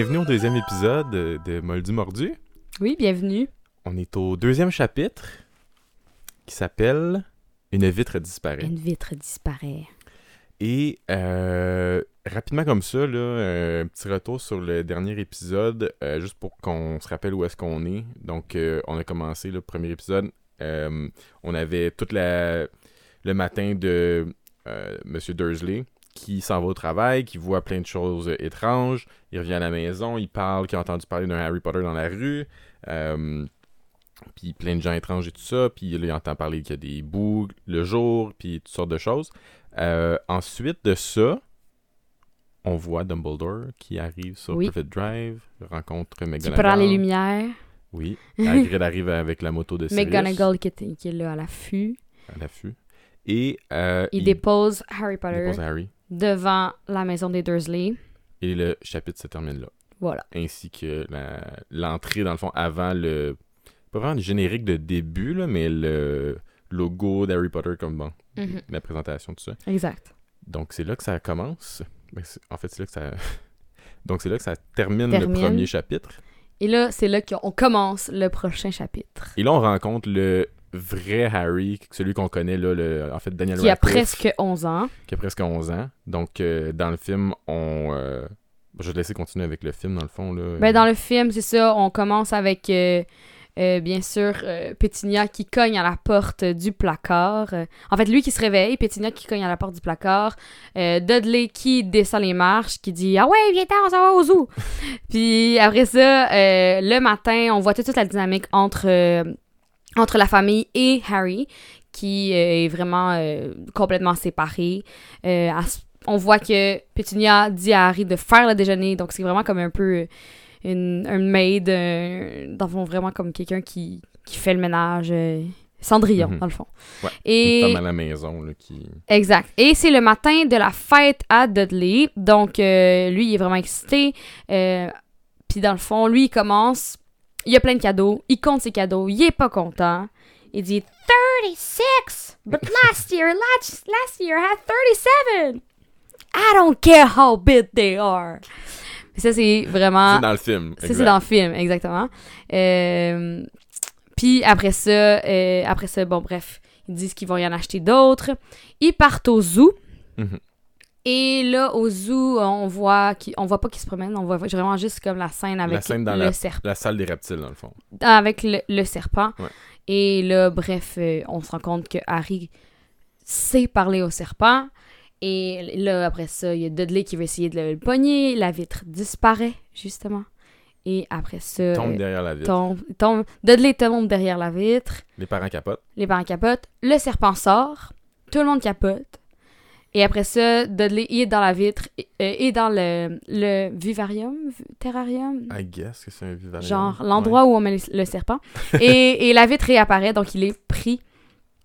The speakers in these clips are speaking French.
bienvenue au deuxième épisode de Moldu Mordu. Oui, bienvenue. On est au deuxième chapitre qui s'appelle Une vitre disparaît. Une vitre disparaît. Et euh, rapidement comme ça, là, un petit retour sur le dernier épisode, euh, juste pour qu'on se rappelle où est-ce qu'on est. Donc, euh, on a commencé le premier épisode. on avait toute la le matin de Monsieur Dursley qui s'en va au travail, qui voit plein de choses étranges. Il revient à la maison, il parle qu'il a entendu parler d'un Harry Potter dans la rue. euh, puis plein de gens étranges et tout ça. Puis là, il entend parler qu'il y a des bouts le jour, puis toutes sortes de choses. Euh, ensuite de ça, on voit Dumbledore qui arrive sur Oui. Privet Drive, rencontre Qui McGonagall. prend les lumières. Oui, Hagrid arrive avec la moto de Sirius McGonagall qui est, qui est là à l'affût. à l'affût. Et euh, Il dépose Harry il Potter dépose Harry. Devant la maison des Dursley. Et le chapitre se termine là. Voilà. Ainsi que l'entrée, dans le fond, avant le... Pas vraiment le générique de début, là, mais le logo d'Harry Potter comme bon, Mhm. la présentation, tout ça. Exact. Donc c'est là que ça commence. Ben, en fait, c'est là que ça... Donc c'est là que ça termine, Termine. le premier chapitre. Et là, c'est là qu'on commence le prochain chapitre. Et là, on rencontre le vrai Harry, celui qu'on connaît, là, le, en fait, Daniel Qui a presque 11 ans. qui a presque 11 ans. Donc, euh, dans le film, on... euh, Je vais te laisser continuer avec le film, dans le fond. Là. Ben, dans le film, c'est ça, on commence avec, euh, bien sûr, euh, Pétunia qui cogne à la porte du placard. Euh, en fait, lui qui se réveille, Pétunia qui cogne à la porte du placard. Dudley qui descend les marches, qui dit « Ah ouais, viens-t'en, on s'en va au zoo! » Puis après ça, le matin, on voit toute, toute la dynamique entre, entre la famille et Harry, qui euh, est vraiment euh, complètement séparée. Euh, on voit que Pétunia dit à Harry de faire le déjeuner, donc c'est vraiment comme un peu une, un maid, euh, dans le fond, vraiment comme quelqu'un qui, qui fait le ménage. Cendrillon, Mhm. dans le fond. Ouais, Et... Une femme à la maison, là, qui... Exact. Et c'est le matin de la fête à Dudley. Donc, lui, il est vraiment excité. Puis, dans le fond, lui, il commence. Il a plein de cadeaux. Il compte ses cadeaux. Il est pas content. Il dit 36! But last year, last, last year I had 37! I don't care how big they are! Et ça, c'est vraiment. C'est dans le film. Ça, c'est dans le film, exactement. Euh, puis après ça, euh, après ça, bon, bref, ils disent qu'ils vont y en acheter d'autres. Ils partent au zoo. Mhm. Et là, au zoo, on voit, on voit pas qu'ils se promènent, on voit vraiment juste comme la scène avec scène dans le la- serpent. La salle des reptiles, dans le fond. Avec le, le serpent. Ouais. Et là, bref, euh, on se rend compte que Harry sait parler au serpent. Et là, après ça, il y a Dudley qui veut essayer de le pogner. La vitre disparaît, justement. Et après ça, Tombe euh, derrière la vitre. tombe, tombe, Dudley tombe derrière la vitre, Les parents capotent. les parents capotent, le serpent sort, tout le monde capote. Et après ça, Dudley il est dans la vitre et, euh, et dans le, le vivarium, terrarium, I guess que c'est un vivarium. genre l'endroit où on met le, le serpent. et, et la vitre réapparaît, donc il est pris.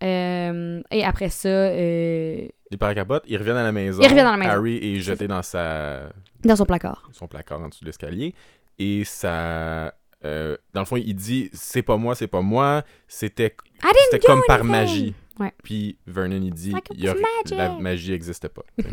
Euh, et après ça, euh, Les parents capotent, ils reviennent à la maison. Ils reviennent à la maison. Harry est jeté dans sa... dans son placard. son placard en dessous de l'escalier. Et ça... euh, dans le fond, il dit « C'est pas moi, c'est pas moi. C'était c'était comme par anything. magie. Ouais. Puis Vernon, il dit il a-. La magie n'existe pas.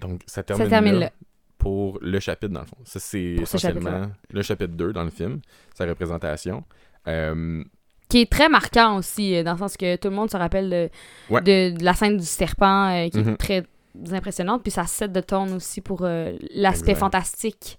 Donc, ça termine, termine là, là. pour le chapitre, dans le fond. Ça, c'est ce essentiellement le chapitre 2 dans le film, sa représentation. Euh, qui est très marquant aussi, euh, dans le sens que tout le monde se rappelle de, Ouais. de, de la scène du serpent, euh, qui est très impressionnante, puis ça set de tone aussi pour euh, l'aspect fantastique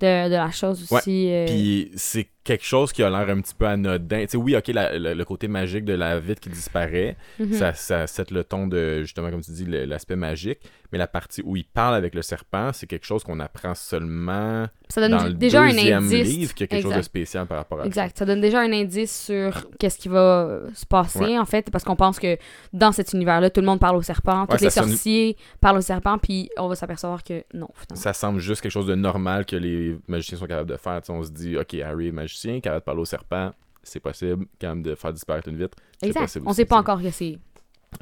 de, de la chose aussi. Puis c'est quelque chose qui a l'air un petit peu anodin. Tu sais, oui, ok, la- le, le côté magique de la vitre qui disparaît, mhm. ça, ça set le ton de, justement, comme tu dis, l'aspect magique. Mais la partie où il parle avec le serpent, c'est quelque chose qu'on apprend seulement Ça donne dans le déjà un deuxième indice. livre, qu'il y a quelque chose de spécial par rapport à ça. Exact. Ça donne déjà un indice sur qu'est-ce qui va se passer, Ouais. en fait, parce qu'on pense que dans cet univers-là, tout le monde parle au serpent, tous les sorciers parlent au serpent, puis on va s'apercevoir que non, finalement. Ça semble juste quelque chose de normal que les magiciens sont capables de faire. Tu sais, on se dit, ok, Harry est magicien, capable de parler au serpent, c'est possible. Capable de faire disparaître une vitre, Exact. possible. On aussi, sait pas encore que c'est.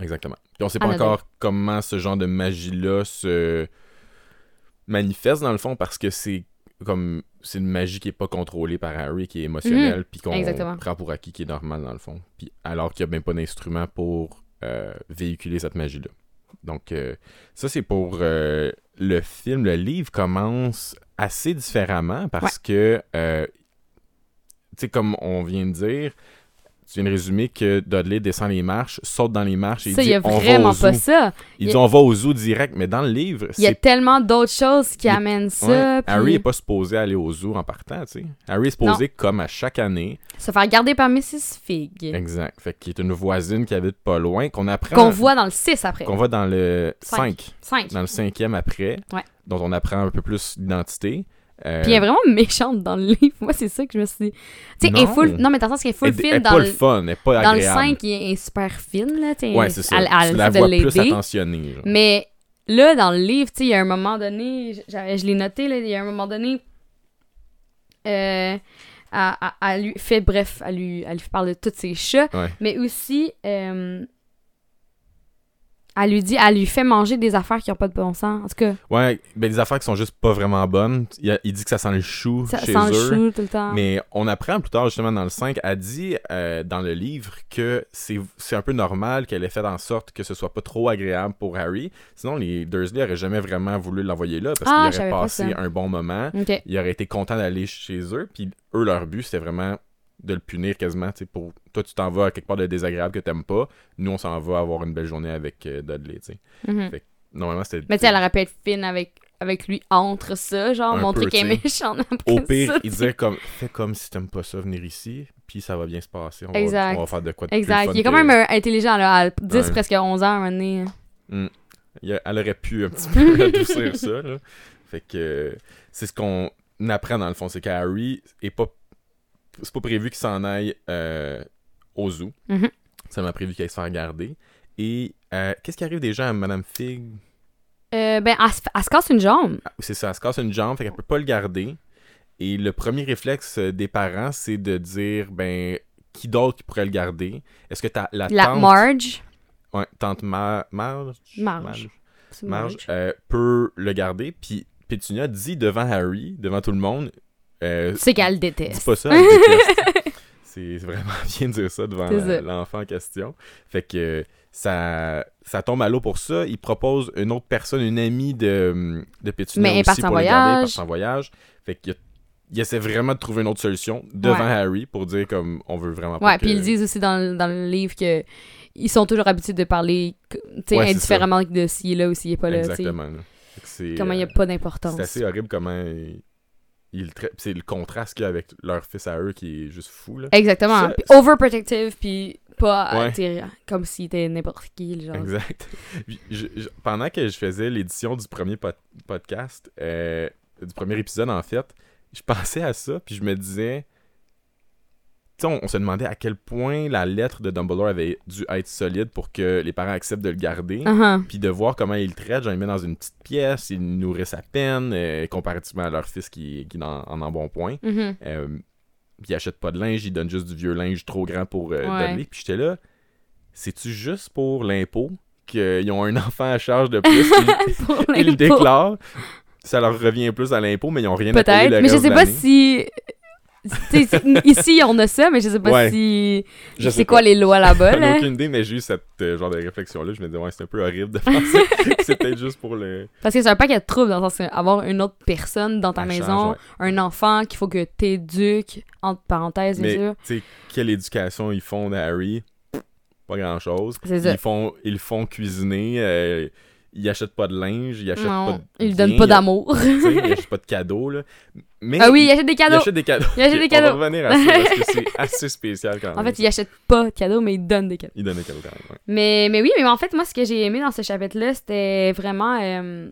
Exactement. Puis on sait pas encore comment ce genre de magie-là se manifeste dans le fond parce que c'est comme c'est une magie qui est pas contrôlée par Harry, qui est émotionnelle, puis qu'on Mhm. Prend pour acquis qui est normal dans le fond. Puis alors qu'il n'y a même pas d'instrument pour euh, véhiculer cette magie-là. Donc, euh, ça, c'est pour euh, le film. Le livre commence assez différemment parce que, sais, comme on vient de dire, tu viens de résumer que Dudley descend les marches, saute dans les marches et Ça, il dit y a on va vraiment au pas zoo. ça. Il dit on va au zoo direct, mais dans le livre, Il y a tellement d'autres choses qui Il- amènent ça. Ouais, puis Harry est pas supposé aller au zoo en partant, tu sais. Harry est supposé, comme à chaque année, Se faire garder par Mrs. Fig. exact, fait qu'il est une voisine qui habite pas loin, qu'on apprend... Qu'on voit dans le 6 après. Qu'on voit dans le Cinq. 5, 5. dans le cinquième après, Ouais. dont on apprend un peu plus l'identité. Euh, Puis elle est vraiment méchante dans le livre. Moi, c'est ça que je me suis dit. Tu sais, elle est Non. full. Non, mais dans le sens qu'elle est full elle, elle fine est dans pas le. fun, elle est pas Dans le agréable. 5, il est super fine, là. tu sais, Ouais, c'est ça. Elle, elle tu la vois plus attentionnée. genre. Mais là, dans le livre, tu sais, il y a un moment donné, je, l'ai noté, là, il y a un moment donné, euh, elle, elle- elle lui fait, bref, elle lui, elle lui parle de tous ses chats, Ouais. mais aussi, euh, elle lui dit, elle lui fait manger des affaires qui n'ont pas de bon sens. En tout cas, Ouais, ben des affaires qui sont juste pas vraiment bonnes. Il, a- il dit que ça sent le chou ça chez sent le chou tout le temps. Mais on apprend plus tard, justement, dans le 5, elle dit euh, dans le livre que c'est c'est un peu normal qu'elle ait fait en sorte que ce soit pas trop agréable pour Harry. Sinon, les Dursley auraient jamais vraiment voulu l'envoyer là parce Ah, savais pas passé un bon moment. Ok. Ils auraient été contents d'aller chez eux. Puis eux, leur but, c'était vraiment de le punir quasiment. tu sais, Pour toi, tu t'en vas à quelque part de désagréable que t'aimes pas. Nous, on s'en va avoir une belle journée avec euh, Dudley. tu sais. Mhm. Normalement, c'était. Mais tu sais, elle aurait pu être fine avec, avec lui entre ça, genre, Un montrer qu'elle est méchante Au pire, ça, il disait comme fais comme si t'aimes pas ça venir ici, puis ça va bien se passer. On, va, Exact. on va faire de quoi de plus Exact. fun Il est quand que- même intelligent, là, à 10, Ouais. presque 11 ans, à un moment donné. Il a- Elle aurait pu un petit peu adoucir ça. Là. Fait que euh, c'est ce qu'on apprend dans le fond, c'est qu'Harry est pas. C'est pas prévu qu'il s'en aille euh, au zoo. Mhm. Ça m'a prévu qu'il aille se faire garder. Et euh, qu'est-ce qui arrive déjà à Madame Fig? Euh, ben, elle, se- elle se casse une jambe. Ah, C'est ça, elle se casse une jambe, fait qu'elle peut pas le garder. Et le premier réflexe euh, des parents, c'est de dire ben qui d'autre qui pourrait le garder? Est-ce que t'as la, La tante Marge. Ouais, tante Ma- Marge? Marge. Marge, Marge. euh, peut le garder. Puis Pétunia dit devant Harry, devant tout le monde, euh, sais qu'elle déteste. pas ça, elle déteste. C'est vraiment bien de dire ça devant C'est l'enfant en question. Fait que ça, ça tombe à l'eau pour ça. Il propose une autre personne, une amie de, de Pétunia Mais aussi pour le garder, voyage. partie en voyage. Fait qu'il il essaie vraiment de trouver une autre solution devant Ouais. Harry pour dire comme on veut vraiment pas Ouais, que... puis ils disent aussi dans, le- dans le livre que ils sont toujours habitués de parler Ouais, c'est indifféremment de s'il est là ou s'il est pas là. Exactement. c'est, Comment il n'y a euh, pas d'importance. C'est assez horrible comment il, C'est le contraste qu'il y a avec leur fils à eux qui est juste fou. Là. Exactement. Ça- Puis overprotective, puis pas Ouais. comme s'il était n'importe qui. le Genre. Exact. Puis, je- je- pendant que je faisais l'édition du premier pod- podcast, euh, du premier épisode en fait, je pensais à ça, puis je me disais. On, on se demandait à quel point la lettre de Dumbledore avait dû être solide pour que les parents acceptent de le garder. Uh-huh. Puis de voir comment ils le traitent, genre ils le mettent dans une petite pièce, ils nourrissent à peine, euh, comparativement à leur fils qui, qui est en, en, bon point. Euh, puis ils achètent pas de linge, ils donnent juste du vieux linge trop grand pour euh, Ouais. Dudley. Puis j'étais là, c'est-tu juste pour l'impôt qu'ils ont un enfant à charge de plus, ils, le déclarent, ça leur revient plus à l'impôt, mais ils ont rien à payer Peut-être, le mais je sais pas si. Ici, on a ça, mais je sais pas Ouais. si. Je sais C'est quoi pas. les lois là-bas, J'en ai là? aucune idée, mais j'ai eu cette euh, genre de réflexion-là. Je me disais, ouais, c'est un peu horrible de faire ça. c'est peut-être juste pour le. Parce que c'est un paquet de troubles dans le sens avoir une autre personne dans ta maison, change, ouais. un enfant qu'il faut que t'éduques, entre parenthèses, bien Mais, sûr. tu sais, quelle éducation ils font à Harry? Pas grand-chose. Ils font, ils font cuisiner, euh, ils achètent pas de linge, ils achètent pas de. il donne pas d'amour. Ils achètent pas de cadeaux, là. Mais ah oui, il achète des il cadeaux. achète des cadeaux. Il achète des On va cadeaux. revenir à ça parce que c'est assez spécial quand même. En fait, il achète pas de cadeaux, mais il donne des cadeaux. Il donne des cadeaux quand même. ouais. Mais, mais oui, mais en fait, moi, ce que j'ai aimé dans ce chapitre-là, c'était vraiment. euh,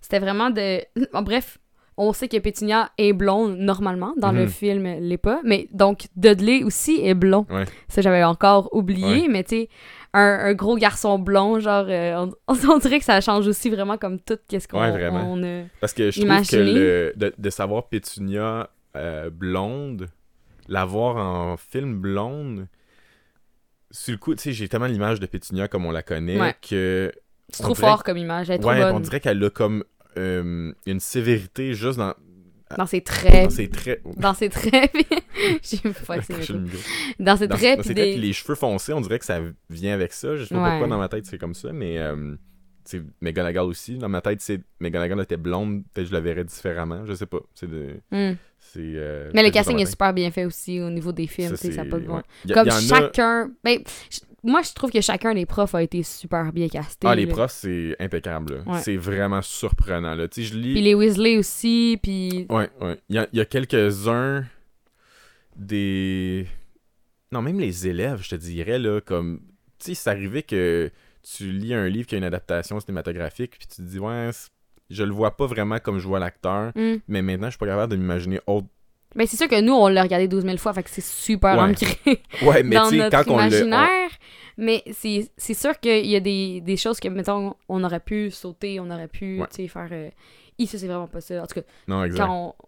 c'était vraiment de. Bon, bref, on sait que Pétunia est blonde normalement. Dans le Mhm. film, l'est pas. Mais donc, Dudley aussi est blond. Ouais. Ça, j'avais encore oublié. Ouais. Mais tu sais, un, un gros garçon blond, genre, euh, on, on dirait que ça change aussi vraiment comme tout qu'est-ce qu'on Ouais, vraiment. on a. Parce que je trouve que le, de, de savoir Pétunia euh, blonde, l'avoir en film blonde, sur le coup, tu sais, j'ai tellement l'image de Pétunia comme on la connaît Ouais. que. C'est trop dirait fort comme image. Elle est trop Ouais, on dirait qu'elle a comme euh, une sévérité juste dans, Dans ses traits. dans ses traits. Dans ses traits. J'ai pas. Dans ses traits. dans ses traits, les cheveux foncés, on dirait que ça vient avec ça. Je sais pas pourquoi dans ma tête c'est comme ça, mais euh, McGonagall aussi. Dans ma tête, c'est McGonagall était blonde, peut-être je la verrais différemment. Je sais pas. C'est de. Hmm. euh, Mais le casting est super bien fait aussi au niveau des films, Ça, ça a c'est- pas de bon. ouais. Y a- Comme y en a- chacun. Ben, moi, je trouve que chacun des profs a été super bien casté. Ah, les là. profs, c'est impeccable. Ouais. C'est vraiment surprenant. Là. Je lis. Puis les Weasley aussi, puis. Ouais, ouais. Il y a, quelques-uns des. Non, même les élèves, je te dirais, là, comme. Tu sais, c'est arrivé que tu lis un livre qui a une adaptation cinématographique, puis tu te dis, ouais, je le vois pas vraiment comme je vois l'acteur, Hmm. mais maintenant, je suis pas capable de m'imaginer autre. Ben, c'est sûr que nous, on l'a regardé 12 000 fois, fait que c'est super Ouais. ancré Ouais, mais dans notre quand on le. imaginaire. Mais c'est sûr qu'il y a des, des choses que, mettons, on aurait pu sauter, on aurait pu, Ouais. faire... Euh... Ça, c'est vraiment pas ça. En tout cas, on- Non, exact. quand on...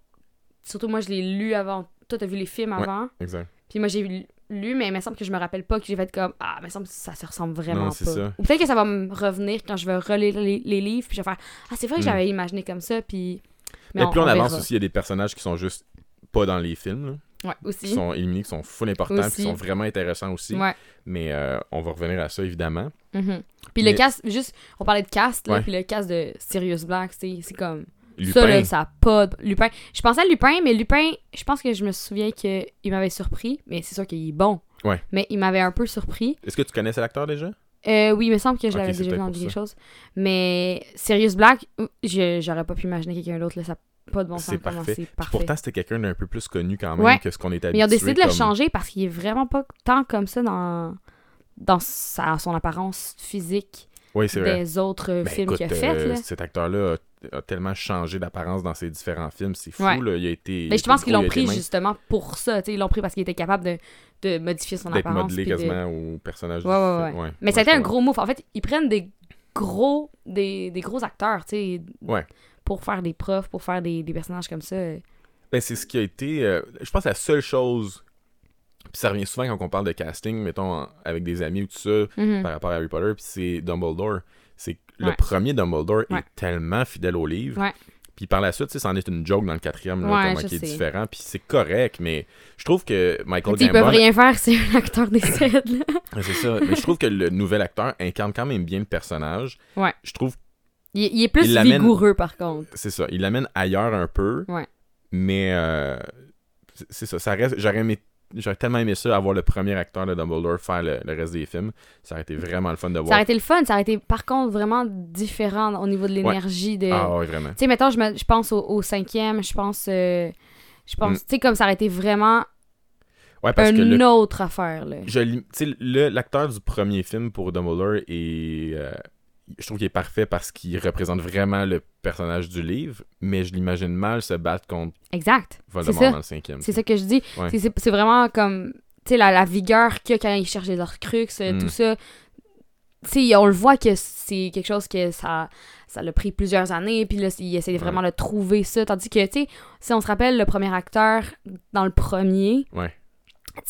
Surtout, moi, je l'ai lu avant. Toi, t'as vu les films avant? Exact. Puis moi, j'ai lu- lu, mais il me semble que je me rappelle pas que j'ai fait comme Ah, il me semble que ça se ressemble vraiment Non, pas. ça. Ou peut-être que ça va me revenir quand je vais relire les, les livres, puis je vais faire Ah, c'est vrai que Hmm. j'avais imaginé comme ça, puis. Mais plus on, avance verra. aussi, il y a des personnages qui sont juste pas dans les films, là, Ouais, qui aussi. sont éliminés, qui sont full importants, qui sont vraiment intéressants aussi. Ouais. Mais euh, on va revenir à ça, évidemment. Mhm. Puis Mais- le cast, juste, on parlait de cast, là, Ouais. puis le cast de Sirius Black, c'est comme. Lupin, Ça, là, ça a pas. de- Lupin. Je pensais à Lupin, mais Lupin, je pense que je me souviens qu'il m'avait surpris, mais c'est sûr qu'il est bon. Ouais. Mais il m'avait un peu surpris. est-ce que tu connaissais l'acteur déjà? Euh, oui, il me semble que je l'avais déjà vu dans quelque chose. Mais Sirius Black, j'aurais pas pu imaginer quelqu'un d'autre. là, Ça pas de bon sens. C'est parfait. Parfait. pourtant, c'était quelqu'un d'un peu plus connu quand même Ouais. que ce qu'on était Mais ils ont habitué. décidé de le changer parce qu'il est vraiment pas tant comme ça dans, dans sa, son apparence physique Oui, c'est vrai. des autres euh, Ben, films qu'il a fait. euh, là. cet acteur-là a, a tellement changé d'apparence dans ses différents films. C'est fou, Ouais. là. Il a été. Mais je pense qu'ils l'ont pris justement pour ça. Ils l'ont pris parce qu'il était capable de, de modifier son apparence. modelé puis de- quasiment au personnage Ouais, du ouais, film. Ouais. Mais ça a été un gros move. En fait, ils prennent des gros, des, des gros acteurs, tu sais, Ouais. Pour faire des profs, pour faire des, des personnages comme ça. Ben, c'est ce qui a été. euh, je pense la seule chose. Puis ça revient souvent quand on parle de casting, mettons, avec des amis ou tout ça, Mhm. par rapport à Harry Potter, puis c'est Dumbledore. C'est le Ouais. premier Dumbledore Ouais. est tellement fidèle au livre. Ouais. Puis par la suite, c'en est une joke dans le quatrième, là, Ouais, comment qui est différent. Puis c'est correct, mais je trouve que Michael sais, Ils peuvent Gambon... rien faire si un acteur décède. C'est ça. Mais je trouve que le nouvel acteur incarne quand même bien le personnage. Ouais. Je trouve, Il, il est plus Il vigoureux, par contre. c'est ça, il l'amène ailleurs un peu. Ouais. Mais euh, c'est- ça, ça reste... J'aurais aimé... J'aurais tellement aimé ça, avoir le premier acteur de Dumbledore faire le, le reste des films. Ça aurait été vraiment le fun de Ça voir. aurait été le fun. Ça aurait été, par contre, vraiment différent au niveau de l'énergie. de... Ah ouais, vraiment. Tu sais, mettons, je, me- je pense au, au cinquième, je pense... euh, je pense, Mm. tu sais, comme ça aurait été vraiment Ouais, parce que une le, autre affaire, là. tu sais, le- l'acteur du premier film pour Dumbledore est euh, je trouve qu'il est parfait parce qu'il représente vraiment le personnage du livre mais je l'imagine mal se battre contre Exact. Voldemort dans le cinquième C'est ça que je dis. Ouais. C'est- vraiment comme, tu sais, la, la vigueur qu'il a quand il cherche les Horcruxes, euh, Mm. tout ça. Tu sais, on le voit que c'est quelque chose que ça ça l'a pris plusieurs années, puis là, il essaie vraiment de trouver ça. Tandis que, tu sais, si on se rappelle, le premier acteur dans le premier, Ouais.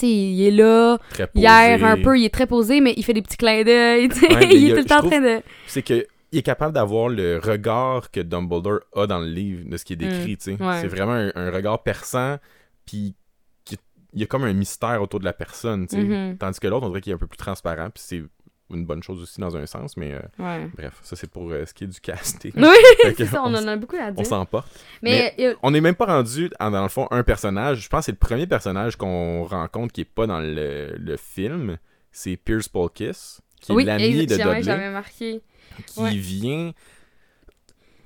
Il est là, très il posé. erre un peu, il est très posé, mais il fait des petits clins d'œil, Ouais, il est a- tout le temps en train de... c'est que il est capable d'avoir le regard que Dumbledore a dans le livre de ce qui est décrit. Mm. ouais. c'est vraiment un, un regard perçant puis il y a comme un mystère autour de la personne. Mhm. tandis que l'autre on dirait qu'il est un peu plus transparent puis c'est une bonne chose aussi dans un sens mais euh, Ouais. bref ça c'est pour euh, ce qui est du casting Oui, c'est ça, on on en a beaucoup à on dire. s'emporte Mais, euh, On n'est même pas rendu, en- dans le fond, un personnage. Je pense que c'est le premier personnage qu'on rencontre qui est pas dans le, le film. C'est Pierce Polkis, qui est l'ami de Dudley, j'avais marqué. qui ouais. vient...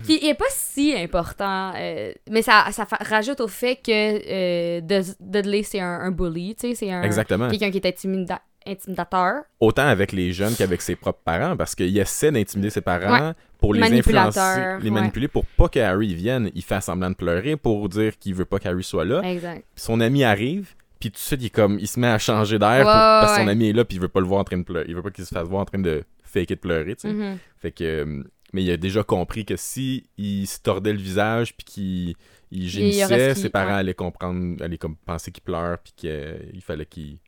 Qui est pas si important, euh, mais ça, ça rajoute au fait que Dud- Dudley, c'est un, un bully, tu sais, c'est un... Exactement. Quelqu'un qui est intimida- intimidateur. Autant avec les jeunes qu'avec ses propres parents, parce qu'il essaie d'intimider ses parents pour les influencer, les ouais. manipuler pour pas que Harry vienne. Il fait semblant de pleurer pour dire qu'il veut pas qu'Harry soit là. Exact. Son ami arrive, puis tout de suite, il, comme, il se met à changer d'air Ouais, parce que son ami est là, puis il veut pas le voir en train de pleurer. Il veut pas qu'il se fasse voir en train de fake it pleurer, tu sais. Mhm. Fait que. euh, Mais il a déjà compris que si il se tordait le visage puis qu'il il gémissait, ses parents allaient comprendre, allaient comme penser qu'il pleure puis qu'il fallait qu'il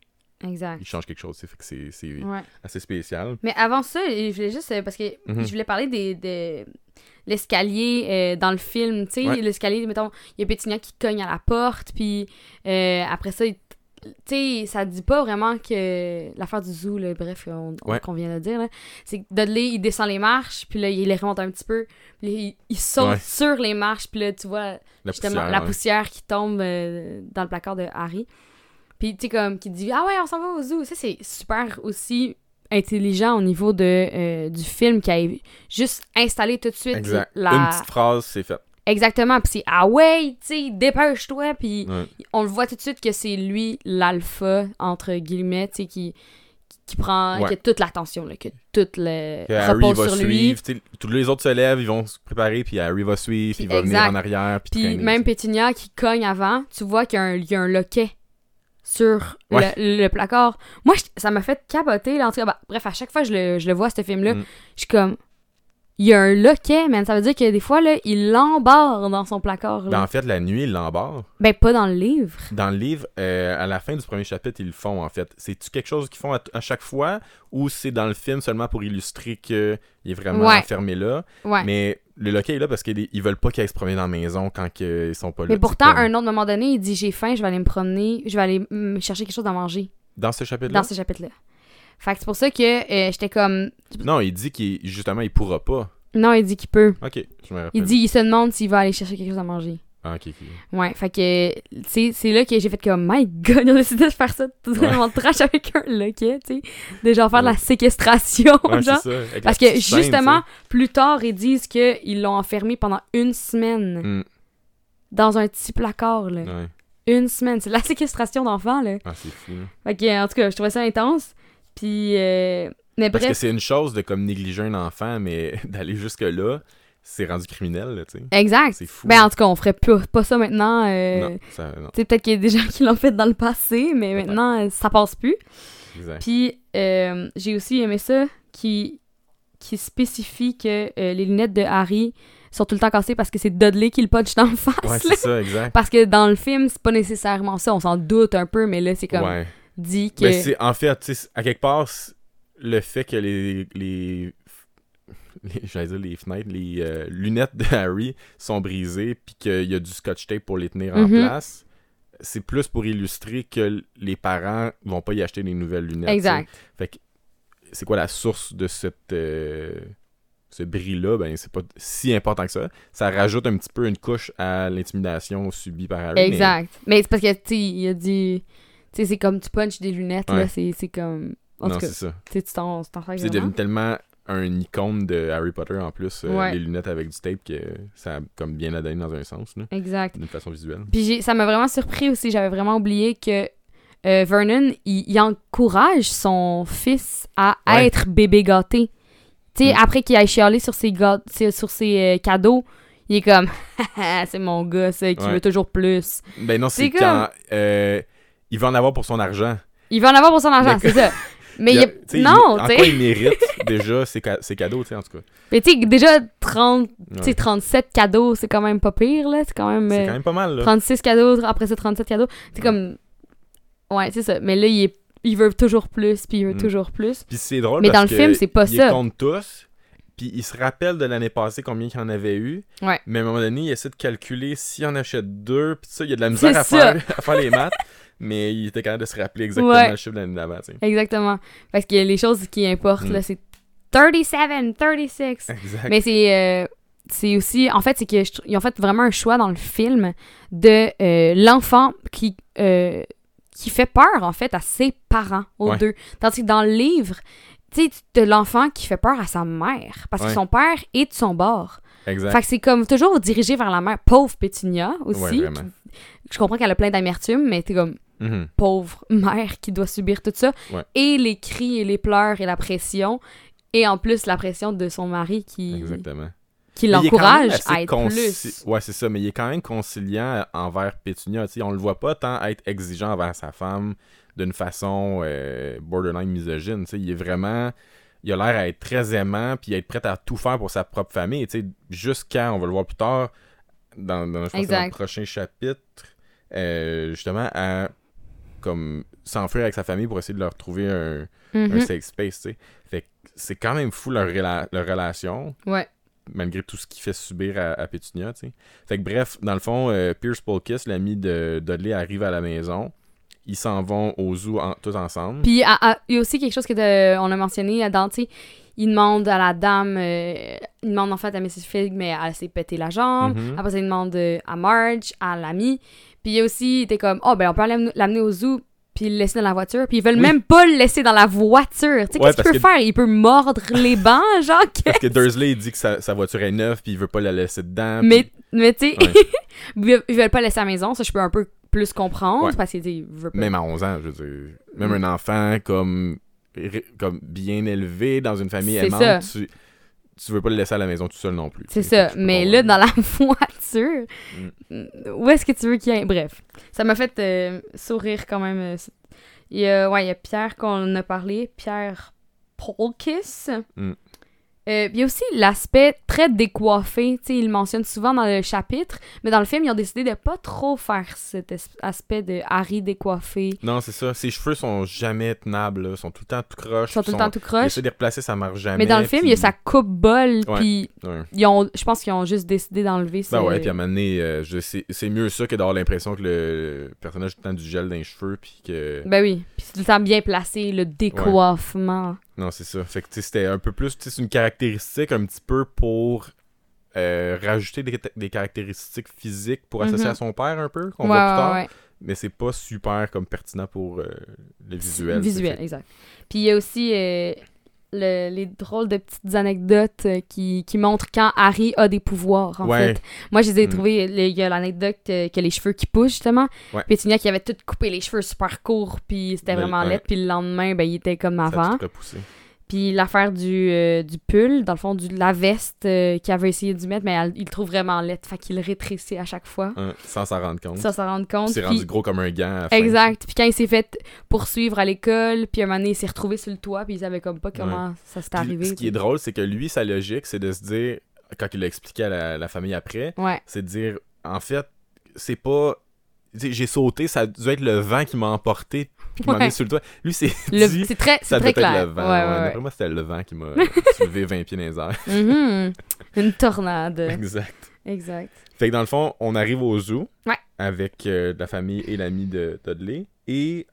Exact. il change quelque chose. Fait que c'est c'est Ouais. assez spécial. Mais avant ça, je voulais juste... euh, Parce que Mhm. je voulais parler des... de l'escalier euh, dans le film, tu sais, Ouais. l'escalier, mettons, il y a Pétunia qui cogne à la porte, puis euh, après ça, il- tu sais, ça dit pas vraiment que l'affaire du zoo, là, bref, on, on- Ouais. qu'on vient de dire, c'est que Dudley, il descend les marches, puis là, il les remonte un petit peu, puis il, il saute Ouais. sur les marches, puis là, tu vois La justement poussière, la ouais. poussière qui tombe euh, dans le placard de Harry. Puis, tu sais, comme, qui dit Ah ouais, on s'en va au zoo. Ça, c'est super aussi intelligent au niveau de, euh, du film qui a juste installé tout de suite Exact. la. Une petite phrase, c'est fait. Exactement. Puis c'est Ah ouais, tu sais, dépêche-toi. Puis Ouais. on le voit tout de suite que c'est lui l'alpha, entre guillemets, tu sais, qui, qui prend Ouais. qui a toute l'attention, là, que tout le Que Harry repose va sur lui. suivre. sais, Tous les autres se lèvent, ils vont se préparer, puis Harry va suivre, puis il va venir en arrière. Puis, Puis traîner, même. Pétunia qui cogne avant, tu vois qu'il y a un, il y a un loquet sur Ouais. le, le placard. Moi, je- ça m'a fait capoter. Là, en tout cas, bah, bref, à chaque fois que je le, je le vois, ce film-là, Mm. je suis comme... Il y a un loquet, man. Ça veut dire que des fois, là, il l'embarre dans son placard. là. Ben, en fait, la nuit, il l'embarre. Ben, pas dans le livre. Dans le livre, euh, à la fin du premier chapitre, ils le font, en fait. C'est-tu quelque chose qu'ils font à, à chaque fois, ou c'est dans le film seulement pour illustrer qu'il est vraiment Ouais. enfermé là? Ouais. Mais, Mais le loquet est là parce qu'ils ils veulent pas qu'il aille se promener dans la maison quand que ils sont pas là. pourtant, C'est comme- à un autre moment donné, il dit J'ai faim, je vais aller me promener, je vais aller me chercher quelque chose à manger. Dans ce chapitre-là? Dans ce chapitre-là. Fait que c'est pour ça que euh, j'étais comme. Non, il dit qu'il justement, il pourra pas. Non, il dit qu'il peut. Ok, je me rappelle. Il dit, il se demande s'il va aller chercher quelque chose à manger. Ah, ok, ok. Ouais, fait que c'est c'est là que j'ai fait comme My God, ils ont décidé de faire ça tout vraiment trash avec un loquet, tu sais, de genre faire de la Ouais. séquestration, Ouais, genre. c'est ça. Parce que scène, justement, plus tard, ils disent qu'ils l'ont enfermé pendant une semaine. Hmm, dans un petit placard, là. ouais. Une semaine, c'est la séquestration d'enfants, là. Ah, c'est fou. là. Fait que, en tout cas, je trouvais ça intense. Puis, euh, mais Parce que c'est une chose de comme négliger un enfant, mais d'aller jusque-là, c'est rendu criminel, tu sais. exact. C'est fou. Ben, en tout cas, on ferait pas, pas ça maintenant. euh, non, ça, peut-être qu'il y a des gens qui l'ont fait dans le passé, mais Peut-être. maintenant, ça passe plus. exact. Puis, euh, j'ai aussi aimé ça qui, qui spécifie que euh, les lunettes de Harry sont tout le temps cassées parce que c'est Dudley qui le punch dans le face. Ouais, là. c'est ça, exact. Parce que dans le film, c'est pas nécessairement ça. On s'en doute un peu, mais là, c'est comme Ouais. Dit que. Ben, c'est, en fait, à quelque part, le fait que les, les, dire les fenêtres, les euh, lunettes de Harry sont brisées, puis qu'il y a du scotch tape pour les tenir en Mhm. place, c'est plus pour illustrer que les parents vont pas y acheter des nouvelles lunettes. exact. Fait que c'est quoi la source de cette euh, ce bris-là? Ben, c'est pas si important que ça. Ça rajoute un petit peu une couche à l'intimidation subie par Harry. Exact. Mais, c'est parce que, tu il a dit. Tu sais, c'est comme tu punches des lunettes, là. Ouais. C'est c'est comme. En non, tout cas, c'est ça. tu t'en C'est devenu tellement un icône de Harry Potter en plus, euh, Ouais. les lunettes avec du tape, que ça a comme bien adonné dans un sens, là, Exact. d'une façon visuelle. Puis j'ai- ça m'a vraiment surpris aussi. J'avais vraiment oublié que euh, Vernon, il, il encourage son fils à Ouais. être bébé gâté. Tu sais, Mm. après qu'il aille chialer sur ses, sur ses euh, cadeaux, il est comme c'est mon gars, ça, qui Ouais. veut toujours plus. Ben non, c'est quand il va en avoir pour son argent. Il va en avoir pour son argent, c'est ça. Mais Il a- a- non, En tu quoi sais. il mérite déjà ses, ca- ses cadeaux, tu sais, en tout cas. Mais tu sais, déjà 30, tu sais, Ouais. 37 cadeaux, c'est quand même pas pire, là. C'est quand même. C'est euh, quand même pas mal, là. 36 cadeaux, après ça 37 cadeaux. C'est comme. Ouais, c'est ça. Mais là, il, est... il veut toujours plus, puis il veut Mm. toujours plus. Puis c'est drôle Mais parce dans le film, c'est pas il ça. les compte tous, puis il se rappelle de l'année passée combien il en avait eu. Ouais. Mais à un moment donné, il essaie de calculer s'il en achète deux, puis ça, il y a de la misère à faire, à faire les maths, mais il était capable de se rappeler exactement Ouais. le chiffre de l'année d'avant. Exactement. Parce que les choses qui importent, Mm. là, c'est 37, 36. Exact. Mais c'est. euh, c'est aussi. En fait, c'est qu'ils ont fait vraiment un choix dans le film de euh, l'enfant qui. euh, qui fait peur, en fait, à ses parents, aux Ouais. deux. Tandis que dans le livre, tu sais, l'enfant qui fait peur à sa mère. Parce que son père est de son bord. Exact. Fait que c'est comme toujours dirigé vers la mère. Pauvre Pétunia aussi. je comprends qu'elle a plein d'amertume, mais t'es comme Mhm. pauvre mère qui doit subir tout ça. Ouais. Et les cris et les pleurs et la pression. Et en plus, la pression de son mari qui, Exactement. qui l'encourage à être plus. Ouais, c'est ça, mais il est quand même conciliant envers Pétunia. tu sais, on le voit pas tant être exigeant envers sa femme d'une façon euh, borderline misogyne. tu sais, Il est vraiment. Il a l'air à être très aimant puis à être prêt à tout faire pour sa propre famille. Jusqu'à, on va le voir plus tard, dans, dans, je pense que c'est dans le prochain chapitre, euh, justement, à comme s'enfuir avec sa famille pour essayer de leur trouver un, un Mhm. safe space. tu sais. Fait que c'est quand même fou leur, rela- leur relation Ouais. malgré tout ce qu'il fait subir à, à Pétunia, tu sais. Fait que bref, dans le fond, euh, Pierce Polkis, l'ami de Dudley, arrive à la maison ils s'en vont au zoo en- tous ensemble. Puis à- à- il y a aussi quelque chose que on a mentionné dans, tu sais, il demande à la dame, euh, il demande en fait à Mrs. Fig, mais elle s'est pété la jambe. Mhm. Après ça, il demande euh, à Marge, à l'ami. Puis il y a aussi, il était comme, oh ben on peut l'amener au zoo, puis le laisser dans la voiture. Puis ils veulent Oui. même pas le laisser dans la voiture. Tu sais, Ouais, qu'est-ce qu'il peut que- faire? Il peut mordre les bancs, genre. Parce que Dursley, il dit que sa, sa voiture est neuve, puis il veut pas la laisser dedans. Mais, puis- mais tu sais, Ouais. ils veulent pas laisser à la maison. Ça, je peux un peu plus comprendre, Ouais. parce qu'il dit, veut pas. Même à 11 ans, je veux dire. Même Mm. un enfant comme, comme bien élevé dans une famille aimante, ça. tu, tu veux pas le laisser à la maison tout seul non plus. C'est ça. Mais là, dans la voiture, où est-ce que tu veux qu'il y ait. Bref. Ça m'a fait euh, sourire quand même. euh, Il y a, ouais, il y a Pierre qu'on a parlé, Pierre Polkis. Mm. Euh, il y a aussi l'aspect très décoiffé. Tu sais, il le mentionne souvent dans le chapitre, mais dans le film, ils ont décidé de pas trop faire cet aspect de Harry décoiffé. Non, c'est ça. Ses cheveux sont jamais tenables, là. Ils sont tout le temps tout croches. Ils sont tout le sont- temps tout croche. essaie de les replacer, ça marche jamais. Mais dans le film, il y a sa coupe bol, Ouais. puis Ouais. ils ont, je pense qu'ils ont juste décidé d'enlever Ben ce- ouais, puis à un moment donné, euh, je sais- c'est mieux ça que d'avoir l'impression que le personnage a tout le temps du gel dans les cheveux, puis que... Ben oui. Puis c'est tout le temps bien placé, le décoiffement. Non, c'est ça. Fait que c'était un peu plus, c'est une caractéristique un petit peu pour euh, rajouter des, des caractéristiques physiques pour associer Mhm. à son père un peu, qu'on Ouais, voit plus tard. ouais. Mais c'est pas super comme pertinent pour euh, le visuel. Visuel, exact. Puis il y a aussi euh, le- les drôles de petites anecdotes euh, qui, qui montrent quand Harry a des pouvoirs, en Ouais. fait. Moi, je les ai Mm. trouvés. Il y a l'anecdote que les cheveux qui poussent, justement. Ouais. Pétunia qui avait tout coupé les cheveux super courts, puis c'était Le- vraiment ouais. laid. Puis le lendemain, ben, il était comme Ça a avant. tout repoussé. Puis l'affaire du, euh, du pull, dans le fond, du, de la veste euh, qu'il avait essayé de mettre, mais elle- il le trouve vraiment laid. Fait qu'il rétrécit à chaque fois. Hein, sans s'en rendre compte. Ça, ça rend compte. C'est rendu gros comme un gant à la fin. Exact. Puis quand il s'est fait poursuivre à l'école, puis un moment donné, il s'est retrouvé sur le toit, puis il savait comme pas comment ça Puis arrivé. Ce qui est drôle, c'est que lui, sa logique, c'est de se dire, quand il l'a expliqué à la, la famille après, Ouais. c'est de dire, en fait, c'est pas. J'ai sauté, ça a dû être le vent qui m'a emporté qui m'a mis sur le toit. Lui, c'est C'est très, ça c'est très devait être clair. le vent. Ouais, D'après moi, c'était le vent qui m'a soulevé 20 pieds dans les airs. Mhm. Une tornade. exact. exact. Fait que dans le fond, on arrive au zoo Ouais. avec euh, la famille et l'ami de Dudley. Et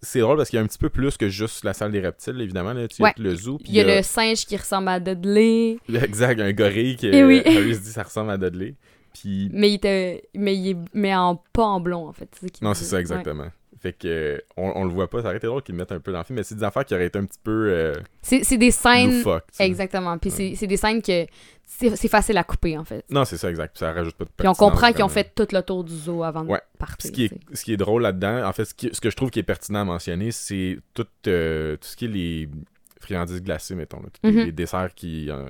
c'est drôle parce qu'il y a un petit peu plus que juste la salle des reptiles, évidemment. Là. Tu Ouais. le zoo. Il y a le singe qui ressemble à Dudley, Exact, un gorille que Eh oui. Harry se dit ça ressemble à Dudley. Puis mais il était, mais il est, mais en pas en blond en fait. Non, c'est ça exactement. Fait que on, on le voit pas, ça aurait été drôle qu'ils le mettent un peu dans le film, mais c'est des affaires qui auraient été un petit peu euh, C'est, des scènes. loufoques. Exactement. Puis Ouais. c'est, des scènes que c'est, facile à couper en fait. Non, c'est ça exact, puis ça rajoute pas de Puis on comprend qu'ils ont fait tout le tour du zoo avant de partir. Ce qui, est, ce qui est drôle là-dedans, en fait, ce, qui- ce que je trouve qui est pertinent à mentionner, c'est tout, euh, tout ce qui est les friandises glacées, mettons, là, tous les- Mhm. les desserts qui, euh,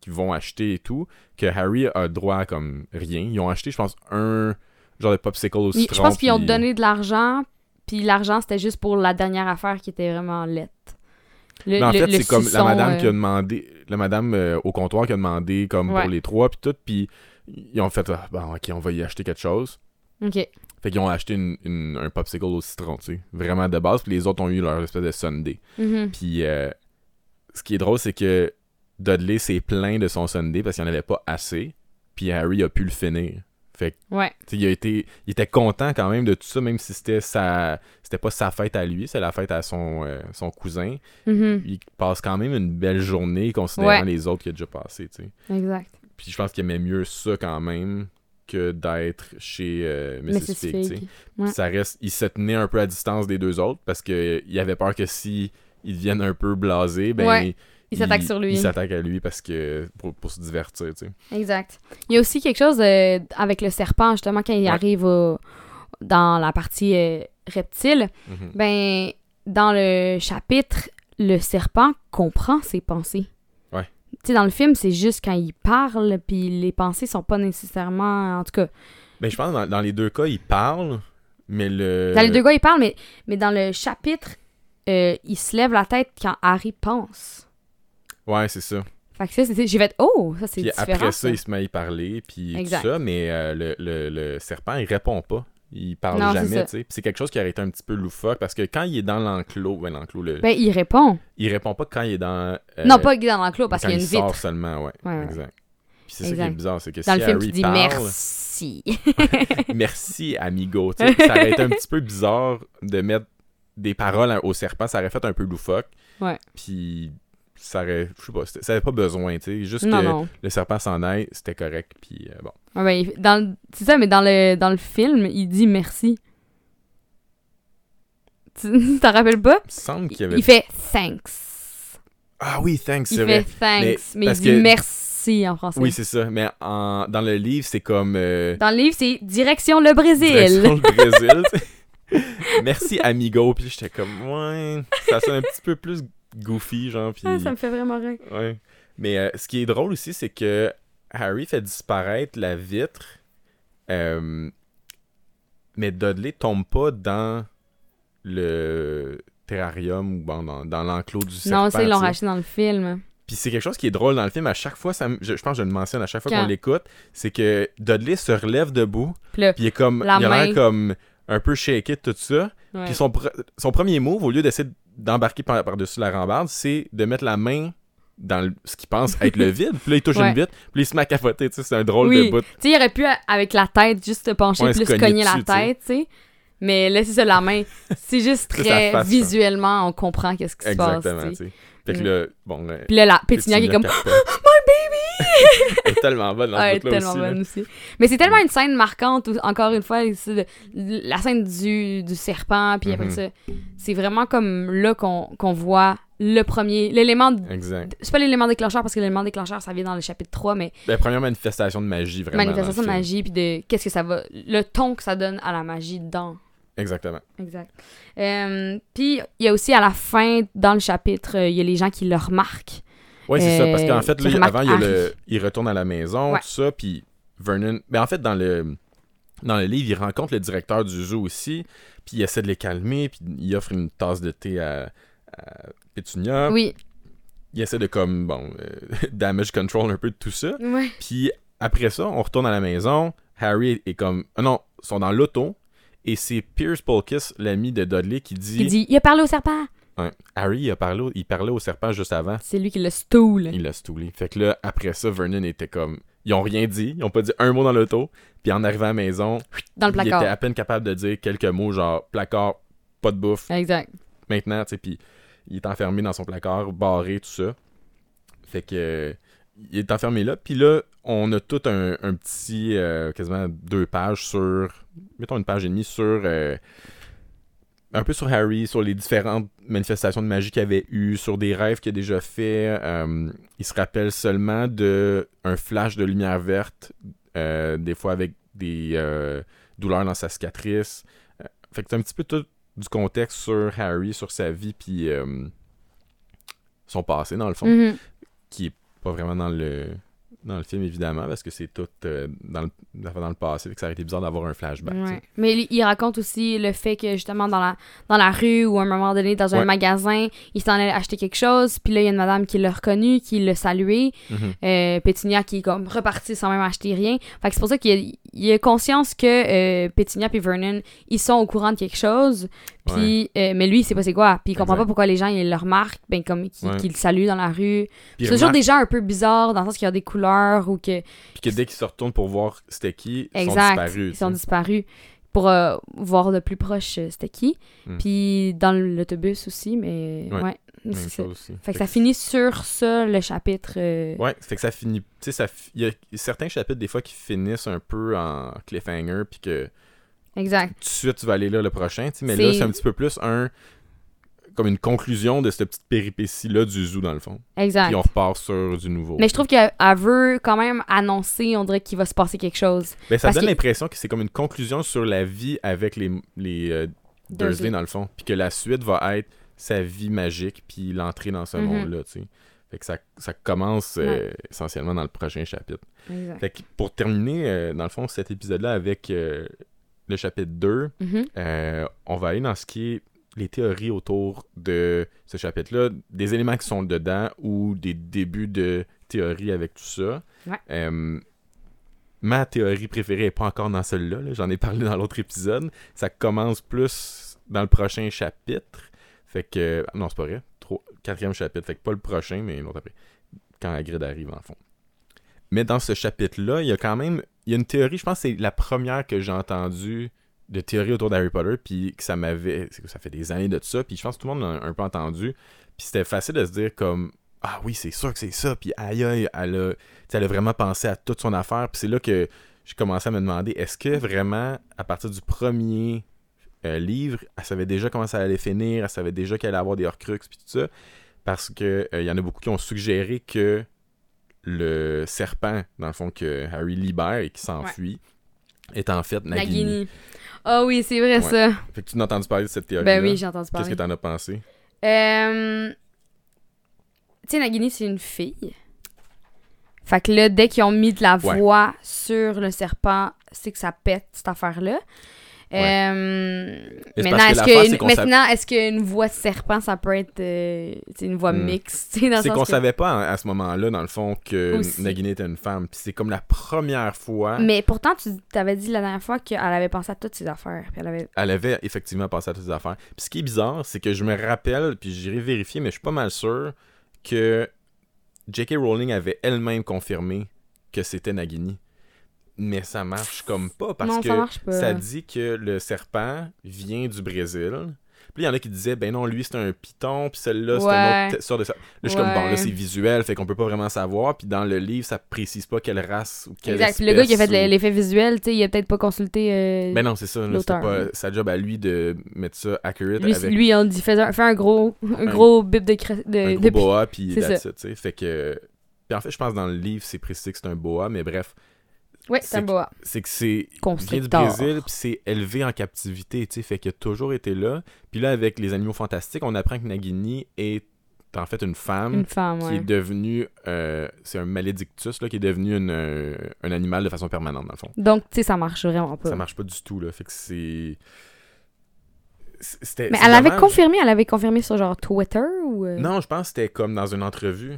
qui vont acheter et tout, que Harry a droit à comme rien. Ils ont acheté, je pense, un genre de popsicle au citron. je pense qu'ils ont puis- donné de l'argent, puis l'argent c'était juste pour la dernière affaire qui était vraiment laite. Le, Mais en le- fait, c'est comme la madame euh, qui a demandé, la madame euh, au comptoir qui a demandé comme Ouais. pour les trois, puis tout, puis ils ont fait, ah, bon, ok, on va y acheter quelque chose. Ok. Fait qu'ils ont acheté une- une- un popsicle au citron, tu sais, vraiment de base, puis les autres ont eu leur espèce de sundae. Mhm. Puis euh, ce qui est drôle, c'est que Dudley s'est plaint de son sundae parce qu'il n'y en avait pas assez, puis Harry a pu le finir. Fait que, Ouais. il a été, il était content quand même de tout ça, même si c'était sa, c'était pas sa fête à lui, c'est la fête à son, euh, son cousin. Mhm. Il passe quand même une belle journée considérant Ouais. les autres qu'il a déjà passé. Exact. Puis je pense qu'il aimait mieux ça quand même que d'être chez euh, Mrs. Mrs. Fig. Ouais. Ça reste, il se tenait un peu à distance des deux autres parce que il avait peur que si ils deviennent un peu blasés, ben Il s'attaque sur lui. Il s'attaque à lui parce que pour, pour se divertir, tu sais. Exact. Il y a aussi quelque chose euh, avec le serpent, justement, quand il Ouais. arrive au- dans la partie euh, reptile. Mhm. Ben, dans le chapitre, le serpent comprend ses pensées. Ouais. Tu sais, dans le film, c'est juste quand il parle, puis les pensées sont pas nécessairement. En tout cas, Ben je pense que dans, dans les deux cas, il parle, mais le. dans les deux gars, il parle, mais, mais dans le chapitre, euh, il se lève la tête quand Harry pense. Ouais, c'est ça. Fait que ça, c'est- j'ai fait Oh, ça c'est Puis différent. après ça, ça. il se met à y parler, puis tout Exact. ça, mais euh, le, le, le serpent, il répond pas. Il parle Non, jamais, tu sais. C'est quelque chose qui aurait été un petit peu loufoque parce que quand il est dans l'enclos, ben l'enclos, le... Ben, il répond. il répond pas quand il est dans. euh, non, pas dans l'enclos, parce qu'il y a il une sort vitre. seulement, ouais. Ouais, ouais. Exact. Puis c'est ça qui est bizarre, c'est que Dans si le film, Harry tu dis parle, merci. merci amigo. tu sais, ça aurait été un petit peu bizarre de mettre des paroles au serpent, ça aurait fait un peu loufoque. Ouais. Puis ça aurait, je sais pas, ça avait pas besoin, tu sais, juste non, que non. le serpent s'en aille, c'était correct. Puis euh, bon. Ben, il- dans c'est ça, mais dans le, dans le film, il dit merci. Tu t'en rappelles pas? Il me semble qu'il y Il, avait. il fait thanks. Ah oui, thanks, Il c'est fait vrai. thanks, Mais mais, parce il dit que- merci en français. Oui, c'est ça. Mais en... dans le livre, c'est comme. euh, Dans le livre, c'est direction le Brésil. Direction le Brésil. Merci, amigo. Puis j'étais comme, ouais, ça sonne un petit peu plus goofy, genre. Puis, Ah, ça me fait vraiment rire. ouais. Mais euh, ce qui est drôle aussi, c'est que Harry fait disparaître la vitre, euh, mais Dudley tombe pas dans le terrarium ou bon, dans, dans l'enclos du serpent. non, ça, ils l'ont racheté dans le film. Puis c'est quelque chose qui est drôle dans le film. À chaque fois, ça je, je pense que je le mentionne à chaque fois qu'on l'écoute, c'est que Dudley se relève debout, Puis il est comme, La il a l'air comme un peu shaké de tout ça. Puis son, son premier move, au lieu d'essayer d'embarquer par- par-dessus la rambarde, c'est de mettre la main dans le- ce qu'il pense être le vide. Puis là, il touche Ouais. une vitre, puis il se met à capoter. C'est un drôle Oui. de bout. Tu sais, il aurait pu, avec la tête, juste se pencher Ouais, se cogner cogner la dessus, tête, tu sais. Mais là, c'est ça, la main. C'est juste très face, visuellement, on comprend qu'est-ce qui se passe, Exactement, tu tu sais. Fait que Mm. là, bon... euh, Puis là, la Pétinia qui est comme... capote. Elle est tellement bonne dans Ah, ce elle est bout-là tellement aussi. là. bonne aussi. Mais c'est tellement une scène marquante, où- encore une fois, de- la scène du, du serpent, puis après Mhm. ça, c'est vraiment comme là qu'on qu'on voit le premier, l'élément, c'est pas l'élément déclencheur, parce que l'élément déclencheur, ça vient dans le chapitre 3, mais La première manifestation de magie, vraiment. manifestation de magie, puis de qu'est-ce que ça va, le ton que ça donne à la magie dans. Exactement. Exact. Euh, puis il y a aussi à la fin, dans le chapitre, euh, il y a les gens qui le remarquent. Oui, c'est ça. Parce Euh, qu'en fait, qui là, avant, il, y a le... Il retourne à la maison, Ouais. tout ça, puis Vernon... Mais en fait, dans le... Dans le livre, il rencontre le directeur du zoo aussi, puis il essaie de les calmer, puis il offre une tasse de thé à, à Pétunia. Oui. Il essaie de, comme, bon, euh, damage control un peu de tout ça. Ouais. Puis après ça, on retourne à la maison. Harry est comme... ah non, ils sont dans l'auto, et c'est Pierce Polkis, l'ami de Dudley, qui dit... Il dit, il a parlé au serpent. Ouais. Harry, il, a parlé au... il parlait au serpent juste avant. C'est lui qui le stool. Il l'a stoulé. Fait que là, après ça, Vernon était comme. Ils ont rien dit, ils ont pas dit un mot dans l'auto. Puis en arrivant à la maison, Dans le il était placard. à peine capable de dire quelques mots, genre placard, pas de bouffe, Exact. maintenant, tu sais. Puis il est enfermé dans son placard, barré, tout ça. Fait que. Il est enfermé là. Puis là, on a tout un, un petit. euh, quasiment deux pages sur. Mettons une page et demie sur. euh, un peu sur Harry, sur les différentes manifestations de magie qu'il avait eues, sur des rêves qu'il a déjà fait. Euh, il se rappelle seulement de un flash de lumière verte, des fois avec des douleurs dans sa cicatrice. Fait que c'est un petit peu tout du contexte sur Harry, sur sa vie, puis son passé, dans le fond, Mhm. qui est pas vraiment dans le dans le film, évidemment, parce que c'est tout euh, dans, le, dans le passé, fait que ça aurait été bizarre d'avoir un flashback. Ouais. Mais il, raconte aussi le fait que justement dans la, dans la rue ou à un moment donné dans un Ouais. magasin, il s'en allait acheter quelque chose, puis là il y a une madame qui l'a reconnu, qui l'a salué, euh, Pétunia qui est comme reparti sans même acheter rien. Fait que c'est pour ça qu'il a, a conscience que euh, Pétunia puis Vernon, ils sont au courant de quelque chose, puis euh, mais lui il sait pas c'est quoi, puis il comprend pas pourquoi les gens ils le remarquent, ben comme qu'ils le saluent dans la rue. C'est toujours des gens un peu bizarres dans le sens qu'il y a des couleurs ou que Puis que dès qu'ils se retournent pour voir c'était qui, ils sont disparus. Ils sont disparus pour euh, voir de plus proche euh, c'était qui. Mm. Puis dans l'autobus aussi, mais Ouais, c'est ça. aussi. Fait que ça finit sur ça, le chapitre. euh, Ouais, fait que ça finit. Tu sais, il y a certains chapitres des fois qui finissent un peu en cliffhanger, puis que Exact. tout de suite tu vas aller là le prochain, tu sais, mais là c'est un petit peu plus un. Comme une conclusion de cette petite péripétie-là du zoo dans le fond. Exact. Puis on repart sur du nouveau. Mais je trouve qu'elle elle veut quand même annoncer, on dirait qu'il va se passer quelque chose. Ben, ça parce donne que- l'impression que c'est comme une conclusion sur la vie avec les, les euh, Dursley dans le fond. Puis que la suite va être sa vie magique, puis l'entrée dans ce Mhm. monde-là, tu sais. Fait que ça, ça commence euh, essentiellement dans le prochain chapitre. Exact. Fait que pour terminer, euh, dans le fond, cet épisode-là avec euh, le chapitre 2, Mhm. on va aller dans ce qui est les théories autour de ce chapitre-là, des éléments qui sont dedans ou des débuts de théories avec tout ça. Ouais. Euh, ma théorie préférée n'est pas encore dans celle-là, là. j'en ai parlé dans l'autre épisode. Ça commence plus dans le prochain chapitre. Fait que. ah Non, c'est pas vrai. Trois- Quatrième chapitre. Fait que pas le prochain, mais l'autre après. Quand la grille arrive, en fond. Mais dans ce chapitre-là, il y a quand même. Il y a une théorie, je pense que c'est la première que j'ai entendue de théorie autour d'Harry Potter, puis que ça m'avait. Ça fait des années de ça, puis je pense que tout le monde l'a un peu entendu. Puis c'était facile de se dire comme. Ah oui, c'est sûr que c'est ça, puis aïe aïe, elle a, elle a vraiment pensé à toute son affaire. Puis c'est là que je commençais à me demander est-ce que vraiment, à partir du premier euh, livre, elle savait déjà comment ça allait finir, elle savait déjà qu'elle allait avoir des Horcruxes, puis tout ça. Parce que euh, y en a beaucoup qui ont suggéré que le serpent, dans le fond, que Harry libère et qui s'enfuit, est en fait Nagini. Nagini. Ah oui, c'est vrai Ouais. ça. Fait que tu n'as entendu parler de cette théorie Ben oui, j'ai entendu Qu'est-ce que parler. t'en as pensé? Euh... Tu sais, Nagini, c'est une fille. Fait que là, dès qu'ils ont mis de la Ouais. voix sur le serpent, c'est que ça pète, cette affaire-là. Ouais. Euh, Maintenant, est-ce qu'une voix serpent, ça peut être euh, une voix Hmm. mixte? C'est qu'on que- savait pas à, à ce moment-là, dans le fond, que Aussi. Nagini était une femme. Puis c'est comme la première fois, Mais pourtant, tu t'avais dit la dernière fois qu'elle avait pensé à toutes ses affaires. Puis elle avait... elle avait effectivement pensé à toutes ces affaires. Puis ce qui est bizarre, c'est que je me rappelle, puis j'irai vérifier, mais je suis pas mal sûr que J.K. Rowling avait elle-même confirmé que c'était Nagini. Mais ça marche comme pas parce non, que ça marche pas. ça dit que le serpent vient du Brésil. Puis il y en a qui disaient, ben non, lui, c'est un python, puis celle-là, c'est une autre sorte de... Là, je suis comme, bon, là, c'est visuel, fait qu'on peut pas vraiment savoir. Puis dans le livre, ça précise pas quelle race ou quelle Exact. Puis le gars qui a fait espèce ou- l'effet visuel, tu sais, il a peut-être pas consulté. euh, Ben non, c'est ça. là, C'était pas sa job à lui de mettre ça accurate lui, avec lui, on dit fais un, fais un gros, un Un- gros bip de, un de- boa, puis tu sais. Fait que... Puis en fait, je pense dans le livre, c'est précisé que c'est un boa, mais bref, Ouais, c'est un c'est boa. c'est que c'est vient du. Brésil, puis c'est élevé en captivité, tu sais, fait qu'il a toujours été là. Puis là, avec les animaux fantastiques, on apprend que Nagini est en fait une femme Une femme, qui ouais. est devenue, euh, c'est un malédictus, là, qui est devenu une, euh, un animal de façon permanente, dans le fond. Donc, tu sais, ça marche vraiment pas. Ça marche pas du tout, là, fait que c'est... Mais elle avait dommage. confirmé, elle avait confirmé sur genre Twitter ou. euh, Non, je pense que c'était comme dans une entrevue.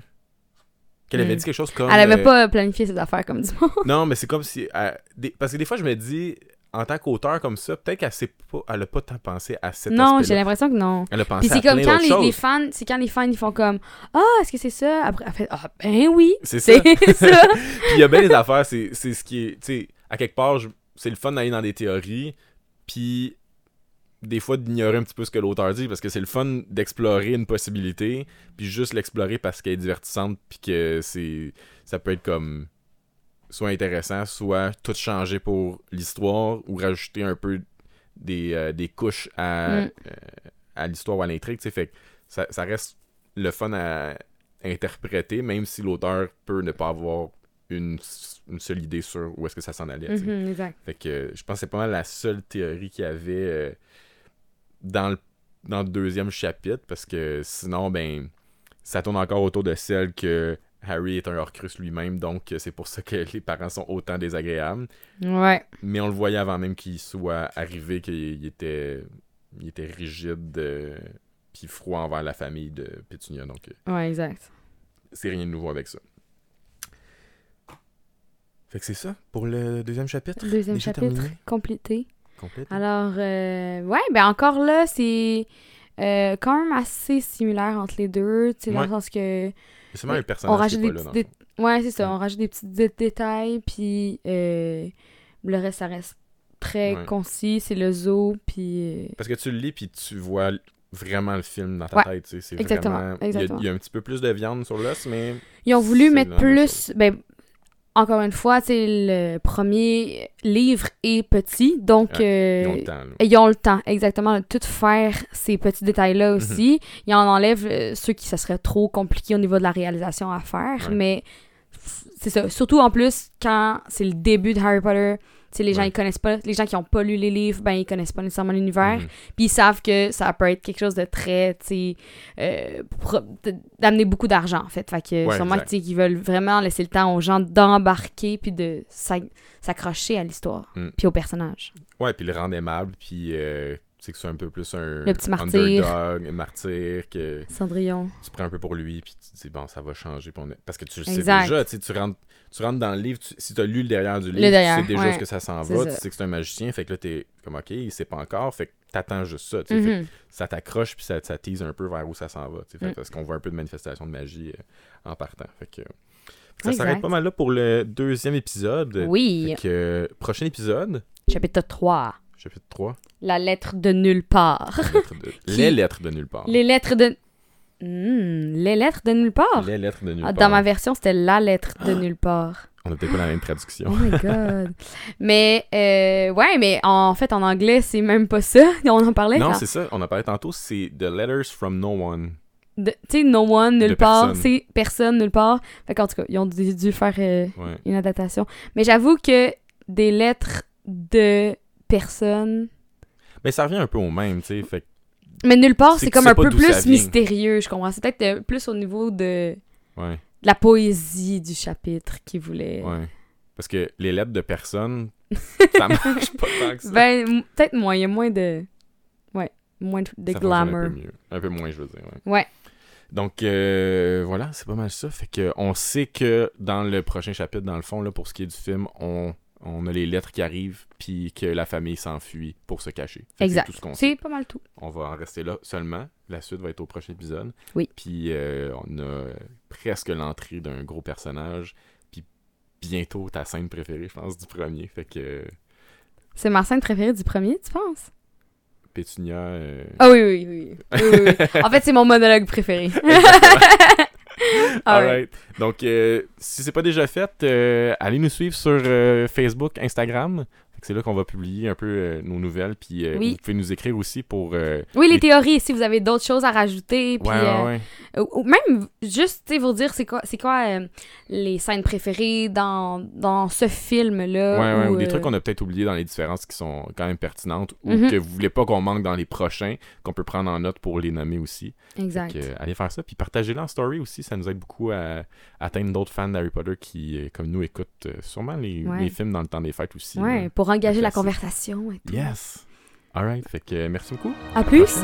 Qu'elle avait Hmm. dit quelque chose comme... Elle avait euh, pas planifié ses affaires comme du monde. Non, mais c'est comme si... des- Parce que des fois, je me dis, en tant qu'auteur comme ça, peut-être qu'elle sait pas... Elle a pas tant pensé à cet Non, j'ai l'impression que non. Elle a pensé Puis c'est comme quand les, les fans, c'est quand les fans ils font comme ah est-ce que c'est ça après elle fait ah ben oui C'est ça. Puis il y a bien des affaires, c'est c'est ce qui est... Tu sais, à quelque part, je- c'est le fun d'aller dans des théories, puis des fois d'ignorer un petit peu ce que l'auteur dit, parce que c'est le fun d'explorer une possibilité, puis juste l'explorer parce qu'elle est divertissante, puis que c'est... Ça peut être comme... Soit intéressant, soit tout changer pour l'histoire, ou rajouter un peu des, euh, des couches à, Mm. euh, à l'histoire ou à l'intrigue, tu fait ça, ça reste le fun à interpréter, même si l'auteur peut ne pas avoir une, une seule idée sur où est-ce que ça s'en allait. Mhm, exact. Fait que euh, je pense que c'est pas mal la seule théorie qu'il y avait euh, dans, le, dans le deuxième chapitre, parce que sinon, ben, ça tourne encore autour de celle que Harry est un Horcrux lui-même, donc c'est pour ça que les parents sont autant désagréables. Ouais. Mais on le voyait avant même qu'il soit arrivé, qu'il il était, il était rigide, euh, puis froid envers la famille de Pétunia, donc euh, Ouais, exact. c'est rien de nouveau avec ça. Fait que c'est ça pour le deuxième chapitre. Deuxième Déjà chapitre terminé? complété. Complet. Alors euh, ouais, ben encore là c'est euh, quand même assez similaire entre les deux, tu sais dans le sens que C'est seulement un personnage on rajoute qui est des pas là, dans ouais c'est ça, on rajoute des petits dé- détails puis euh, le reste ça reste très Ouais. concis, c'est le zoo puis Parce que tu le lis puis tu vois vraiment le film dans ta Ouais. tête, tu sais, c'est Exactement, vraiment... Il y, a, exactement. il y a un petit peu plus de viande sur l'os, mais... Ils ont voulu mettre même plus. Ben, encore une fois, sais, le premier livre est petit, donc Ouais, euh, Ils ont le temps, là. ils ont le temps, exactement, de tout faire ces petits détails-là Mhm. aussi. Ils en enlèvent euh, ceux qui, ça serait trop compliqué au niveau de la réalisation à faire, Ouais. mais c'est ça. Surtout en plus, quand c'est le début de Harry Potter, sais, les gens, Ouais. ils connaissent pas, les gens qui ont pas lu les livres, ben, ils connaissent pas nécessairement l'univers. Mhm. Puis ils savent que ça peut être quelque chose de très, tu sais, euh, d'amener beaucoup d'argent, en fait. Fait que Ouais, sûrement exact. tu sais, qu'ils veulent vraiment laisser le temps aux gens d'embarquer puis de s'ac- s'accrocher à l'histoire Mm. puis aux personnages. Ouais, puis le rendre aimable, puis euh, sais que c'est un peu plus un Le petit martyr. underdog, un martyr, que Cendrillon. tu prends un peu pour lui, puis tu te dis, bon, ça va changer. on Parce que tu le sais déjà, tu sais, tu rentres, tu rentres dans le livre, tu- si tu as lu le derrière du livre, derrière, tu sais déjà ouais. ce que ça s'en va, ça. tu sais que c'est un magicien, fait que là, t'es comme, ok, il sait pas encore, fait que t'attends juste ça, tu sais, Mhm. ça t'accroche, puis ça, ça tease un peu vers où ça s'en va, tu sais, Mm. parce qu'on voit un peu de manifestation de magie euh, en partant, fait que... Ça s'arrête pas mal là pour le deuxième épisode. Oui. Fait que, euh, prochain épisode, Chapitre 3. chapitre 3, La lettre de nulle part. lettres de- Qui- les lettres de nulle part. Les lettres de... Hmm, les lettres de nulle part. Les lettres de nulle Ah, part. dans ma version, c'était la lettre de nulle part. On peut-être pas la même Oh traduction. my god. mais, euh, ouais, mais en fait, en anglais, c'est même pas ça. On en parlait. non, c'est ça, on a parlé tantôt, c'est The Letters from No One. Tu sais, no one, nulle De part. personne. C'est personne, nulle part. Fait qu'en tout cas, ils ont dû, dû faire euh, Ouais. une adaptation. Mais j'avoue que des lettres de personnes. Mais ça revient un peu au même, tu sais. Fait que- Mais nulle part, C'est comme un peu plus mystérieux, je comprends. C'est peut-être euh, plus au niveau de, ouais, de la poésie du chapitre qu'ils voulaient. ouais. Parce que les lettres de personne, ça marche pas tant que ça. Ben, peut-être moins. Il y a moins de. Ouais, moins de, de Ça fonctionne Un glamour. peu, mieux. un peu moins, je veux dire. Ouais. Ouais. Donc, euh, voilà, c'est pas mal ça. Fait que on sait que dans le prochain chapitre, dans le fond, là, pour ce qui est du film, on, on a les lettres qui arrivent, puis que la famille s'enfuit pour se cacher. Fait Exact. C'est tout ce qu'on sait. C'est pas mal tout. On va en rester là seulement. La suite va être au prochain épisode. Oui. Puis euh, on a presque l'entrée d'un gros personnage. Puis bientôt ta scène préférée, je pense, du premier. Fait que C'est ma scène préférée du premier, tu penses? Pétunia. euh, Ah oui, oui, oui. oui, oui, oui. En fait, c'est mon monologue préféré. Ouais. Alright. Donc, euh, si c'est pas déjà fait, euh, allez nous suivre sur euh, Facebook, Instagram. C'est là qu'on va publier un peu euh, nos nouvelles. Puis euh, Oui. vous pouvez nous écrire aussi pour. euh, Oui, les Les- théories, si vous avez d'autres choses à rajouter. Puis, ouais. Ou, même juste, vous dire c'est quoi, quoi les scènes préférées dans, dans ce film-là. Ouais, ou, ou des trucs qu'on a peut-être oubliés dans les différences qui sont quand même pertinentes ou Mhm. que vous voulez pas qu'on manque dans les prochains, qu'on peut prendre en note pour les nommer aussi. Exact. Donc, allez faire ça. Puis partagez-le en story aussi. Ça nous aide beaucoup à, atteindre d'autres fans d'Harry Potter qui, comme nous, écoutent sûrement les, films dans le temps des fêtes aussi. ouais, là. Pour engager la conversation et tout. Yes! Alright, fait que euh, merci beaucoup. À plus!